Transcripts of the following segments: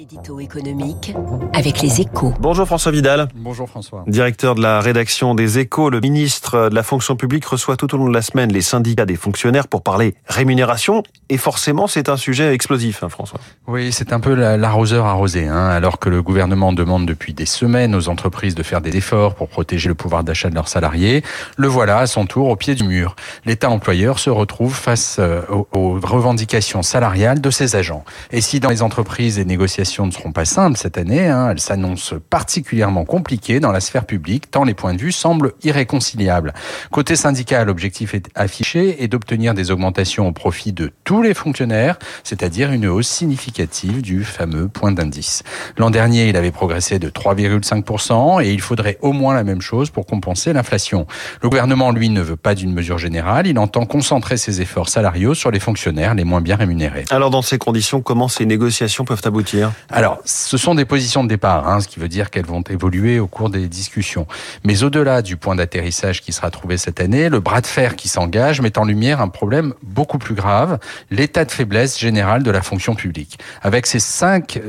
L'édito économique avec les échos. Bonjour François Vidal. Bonjour François. Directeur de la rédaction des échos, le ministre de la fonction publique reçoit tout au long de la semaine les syndicats des fonctionnaires pour parler rémunération. Et forcément, c'est un sujet explosif, hein, François. Oui, c'est un peu l'arroseur arrosé. Hein, alors que le gouvernement demande depuis des semaines aux entreprises de faire des efforts pour protéger le pouvoir d'achat de leurs salariés, le voilà à son tour au pied du mur. L'État employeur se retrouve face euh, aux revendications salariales de ses agents. Et si dans les entreprises les négociations ne seront pas simples cette année. Hein. Elles s'annoncent particulièrement compliquées dans la sphère publique, tant les points de vue semblent irréconciliables. Côté syndical, l'objectif est affiché est d'obtenir des augmentations au profit de tous les fonctionnaires, c'est-à-dire une hausse significative du fameux point d'indice. L'an dernier, il avait progressé de 3,5% et il faudrait au moins la même chose pour compenser l'inflation. Le gouvernement, lui, ne veut pas d'une mesure générale. Il entend concentrer ses efforts salariaux sur les fonctionnaires les moins bien rémunérés. Alors, dans ces conditions, comment ces négociations peuvent aboutir? Alors, ce sont des positions de départ, hein, ce qui veut dire qu'elles vont évoluer au cours des discussions. Mais au-delà du point d'atterrissage qui sera trouvé cette année, le bras de fer qui s'engage met en lumière un problème beaucoup plus grave, l'état de faiblesse générale de la fonction publique. Avec ces 5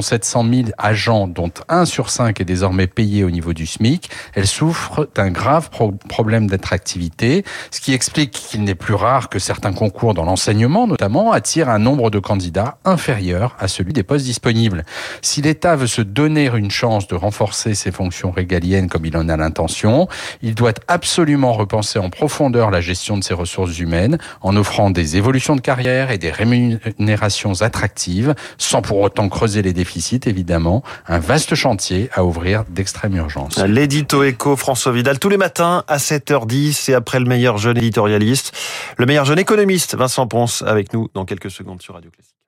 700 000 agents, dont 1 sur 5 est désormais payé au niveau du SMIC, elle souffre d'un grave problème d'attractivité, ce qui explique qu'il n'est plus rare que certains concours dans l'enseignement, notamment, attirent un nombre de candidats inférieur à celui des postes disponibles. Si l'État veut se donner une chance de renforcer ses fonctions régaliennes comme il en a l'intention, il doit absolument repenser en profondeur la gestion de ses ressources humaines en offrant des évolutions de carrière et des rémunérations attractives, sans pour autant creuser les déficits, évidemment. Un vaste chantier à ouvrir d'extrême urgence. L'édito éco François Vidal tous les matins à 7h10 et après le meilleur jeune éditorialiste, le meilleur jeune économiste Vincent Ponce avec nous dans quelques secondes sur Radio Classique.